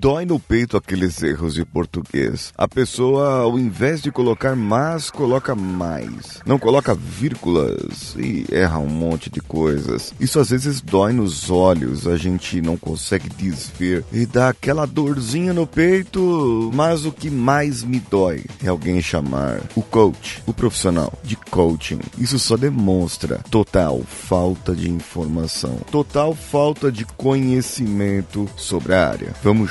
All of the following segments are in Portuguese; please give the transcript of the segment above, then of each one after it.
dói no peito aqueles erros de português. A pessoa, ao invés de colocar mais, coloca mais. Não coloca vírgulas e erra um monte de coisas. Isso às vezes dói nos olhos, a gente não consegue desver e dá aquela dorzinha no peito. Mas o que mais me dói é alguém chamar o coach, o profissional de coaching. Isso só demonstra total falta de informação, total falta de conhecimento sobre a área. Vamos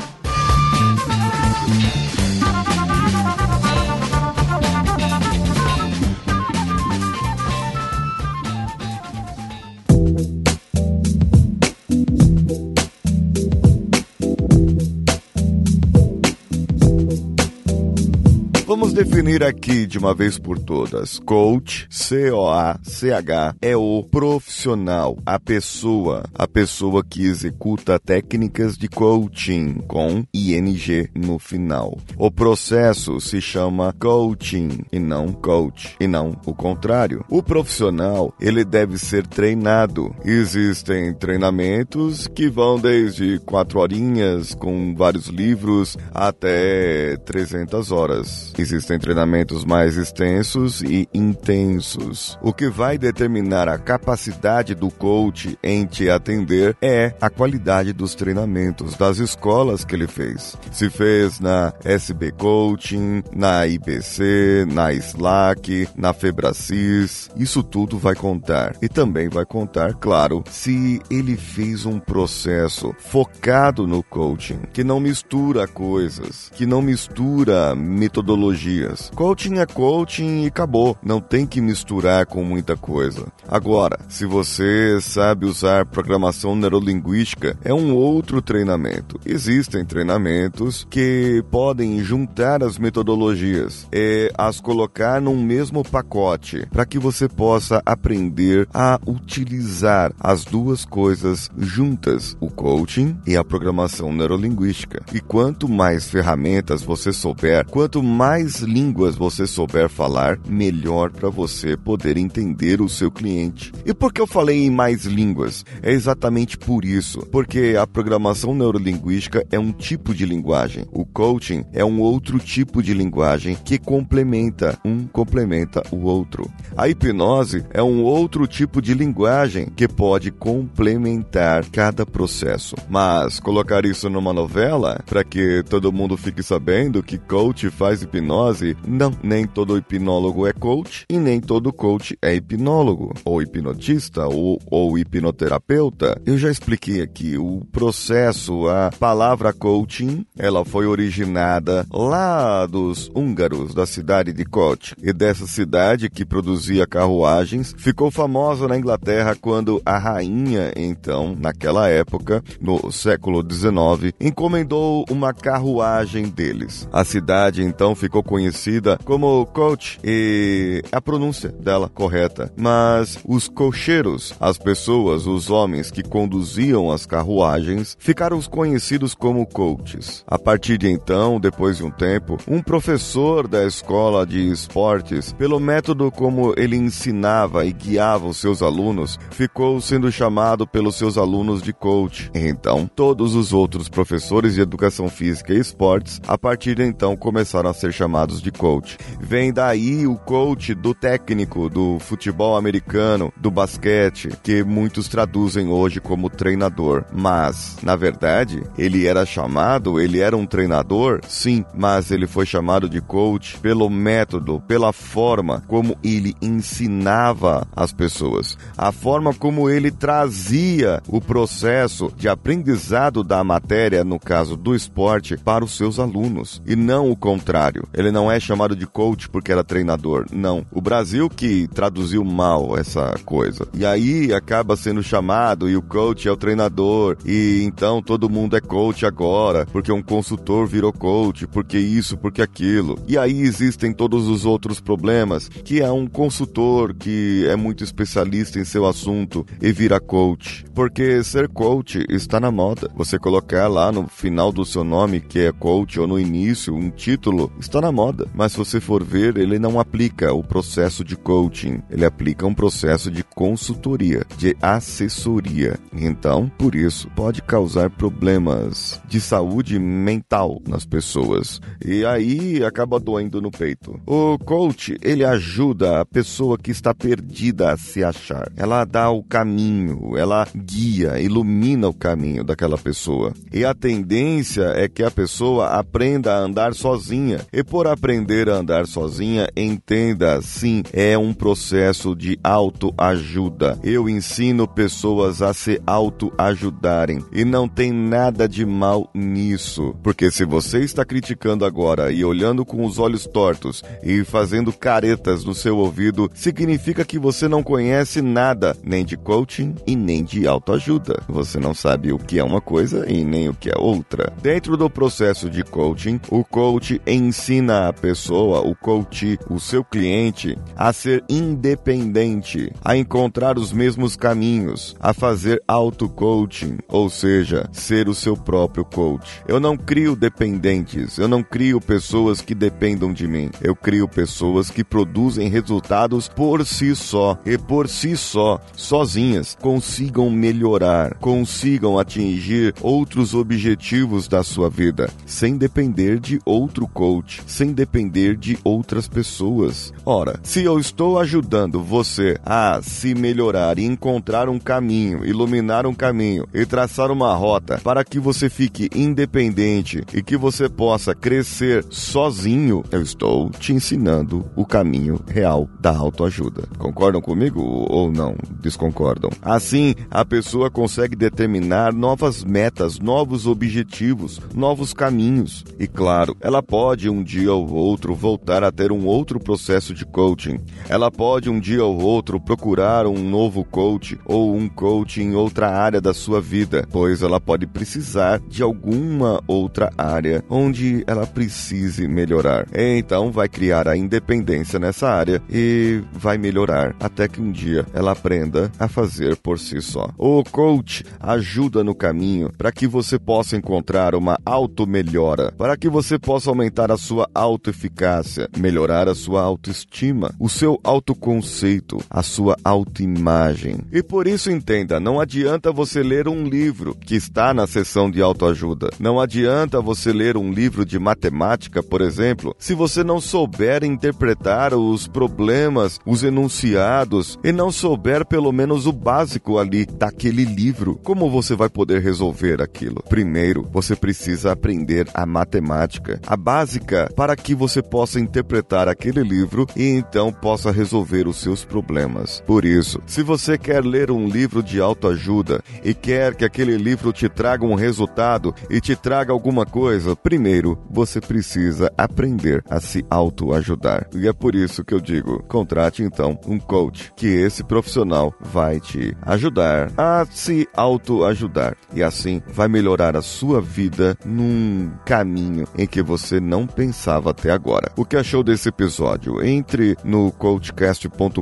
Vamos definir aqui de uma vez por todas. Coach, C-O-A-C-H, é o profissional, a pessoa, a pessoa que executa técnicas de coaching com ING no final. O processo se chama coaching e não coach, e não o contrário. O profissional, ele deve ser treinado. Existem treinamentos que vão desde quatro horinhas com vários livros até 300 horas existem treinamentos mais extensos e intensos. O que vai determinar a capacidade do coach em te atender é a qualidade dos treinamentos das escolas que ele fez. Se fez na SB Coaching, na IBC, na Slack, na Febracis, isso tudo vai contar. E também vai contar, claro, se ele fez um processo focado no coaching, que não mistura coisas, que não mistura metodologia Coaching é coaching e acabou. Não tem que misturar com muita coisa. Agora, se você sabe usar programação neurolinguística, é um outro treinamento. Existem treinamentos que podem juntar as metodologias e as colocar num mesmo pacote para que você possa aprender a utilizar as duas coisas juntas, o coaching e a programação neurolinguística. E quanto mais ferramentas você souber, quanto mais mais línguas você souber falar, melhor para você poder entender o seu cliente. E por que eu falei em mais línguas? É exatamente por isso, porque a programação neurolinguística é um tipo de linguagem. O coaching é um outro tipo de linguagem que complementa, um complementa o outro. A hipnose é um outro tipo de linguagem que pode complementar cada processo. Mas colocar isso numa novela para que todo mundo fique sabendo que coach faz hipnose hipnose? Não, nem todo hipnólogo é coach e nem todo coach é hipnólogo, ou hipnotista, ou, ou hipnoterapeuta. Eu já expliquei aqui o processo, a palavra coaching, ela foi originada lá dos húngaros da cidade de Koch. E dessa cidade que produzia carruagens, ficou famosa na Inglaterra quando a rainha, então, naquela época, no século XIX, encomendou uma carruagem deles. A cidade então ficou ficou conhecida como coach e a pronúncia dela correta. Mas os cocheiros, as pessoas, os homens que conduziam as carruagens, ficaram conhecidos como coaches. A partir de então, depois de um tempo, um professor da escola de esportes, pelo método como ele ensinava e guiava os seus alunos, ficou sendo chamado pelos seus alunos de coach. Então, todos os outros professores de educação física e esportes, a partir de então, começaram a ser chamados chamados de coach. Vem daí o coach do técnico do futebol americano, do basquete, que muitos traduzem hoje como treinador. Mas, na verdade, ele era chamado, ele era um treinador, sim, mas ele foi chamado de coach pelo método, pela forma como ele ensinava as pessoas, a forma como ele trazia o processo de aprendizado da matéria, no caso do esporte, para os seus alunos, e não o contrário. Ele não é chamado de coach porque era treinador. Não. O Brasil que traduziu mal essa coisa. E aí acaba sendo chamado e o coach é o treinador. E então todo mundo é coach agora, porque um consultor virou coach, porque isso, porque aquilo. E aí existem todos os outros problemas, que é um consultor que é muito especialista em seu assunto e vira coach. Porque ser coach está na moda. Você colocar lá no final do seu nome que é coach ou no início um título, está na moda. Mas se você for ver, ele não aplica o processo de coaching, ele aplica um processo de consultoria, de assessoria. Então, por isso, pode causar problemas de saúde mental nas pessoas. E aí acaba doendo no peito. O coach, ele ajuda a pessoa que está perdida a se achar. Ela dá o caminho, ela guia, ilumina o caminho daquela pessoa. E a tendência é que a pessoa aprenda a andar sozinha. E por aprender a andar sozinha, entenda, sim, é um processo de autoajuda. Eu ensino pessoas a se autoajudarem e não tem nada de mal nisso, porque se você está criticando agora e olhando com os olhos tortos e fazendo caretas no seu ouvido, significa que você não conhece nada, nem de coaching e nem de autoajuda. Você não sabe o que é uma coisa e nem o que é outra. Dentro do processo de coaching, o coach ensina a pessoa, o coach, o seu cliente, a ser independente, a encontrar os mesmos caminhos, a fazer auto-coaching, ou seja, ser o seu próprio coach. Eu não crio dependentes, eu não crio pessoas que dependam de mim. Eu crio pessoas que produzem resultados por si só e por si só, sozinhas, consigam melhorar, consigam atingir outros objetivos da sua vida, sem depender de outro coach, sem depender de outras pessoas. Ora, se eu estou ajudando você a se melhorar e encontrar um caminho, iluminar um caminho e traçar uma rota para que você fique independente e que você possa crescer sozinho, eu estou te ensinando o caminho real da autoajuda. Concordam comigo ou não? Desconcordam? Assim, a pessoa consegue determinar novas metas, novos objetivos, novos caminhos. E claro, ela pode um dia ou outro voltar a ter um outro processo de coaching. Ela pode um dia ou outro procurar um novo coach ou um coach em outra área da sua vida, pois ela pode precisar de alguma outra área onde ela precise melhorar. Então vai criar a independência nessa área e vai melhorar até que um dia ela aprenda a fazer por si só. O coach ajuda no caminho para que você possa encontrar uma auto-melhora, para que você possa aumentar a sua autoeficácia, melhorar a sua autoestima, o seu autoconceito, a sua autoimagem. E por isso entenda, não adianta você ler um livro que está na seção de autoajuda. Não adianta você ler um livro de matemática, por exemplo, se você não souber interpretar os problemas, os enunciados e não souber pelo menos o básico ali daquele livro. Como você vai poder resolver aquilo? Primeiro, você precisa aprender a matemática, a básica, para que você possa interpretar aquele livro e então possa resolver os seus problemas. Por isso, se você quer ler um livro de autoajuda e quer que aquele livro te traga um resultado e te traga alguma coisa, primeiro você precisa aprender a se autoajudar. E é por isso que eu digo: contrate então um coach, que esse profissional vai te ajudar a se autoajudar e assim vai melhorar a sua vida num caminho em que você não pensava até agora. O que achou desse episódio? Entre no coachcast.com.br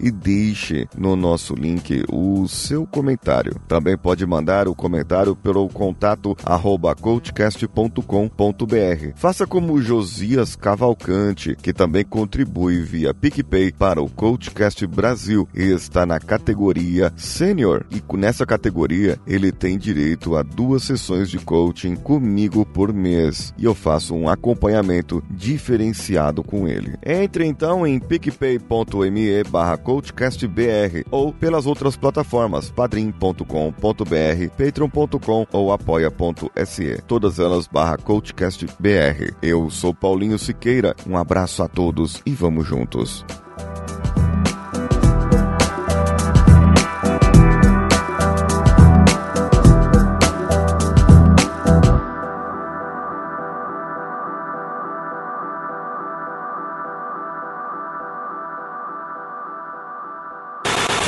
e deixe no nosso link o seu comentário. Também pode mandar o comentário pelo contato arroba coachcast.com.br. Faça como Josias Cavalcante, que também contribui via PicPay para o Coachcast Brasil e está na categoria Sênior. E nessa categoria ele tem direito a duas sessões de coaching comigo por mês e eu faço um acompanhamento diferenciado com ele. Entre então em picpay.me barra coachcastbr ou pelas outras plataformas padrim.com.br, patreon.com ou apoia.se, todas elas barra coachcastbr. Eu sou Paulinho Siqueira, um abraço a todos e vamos juntos.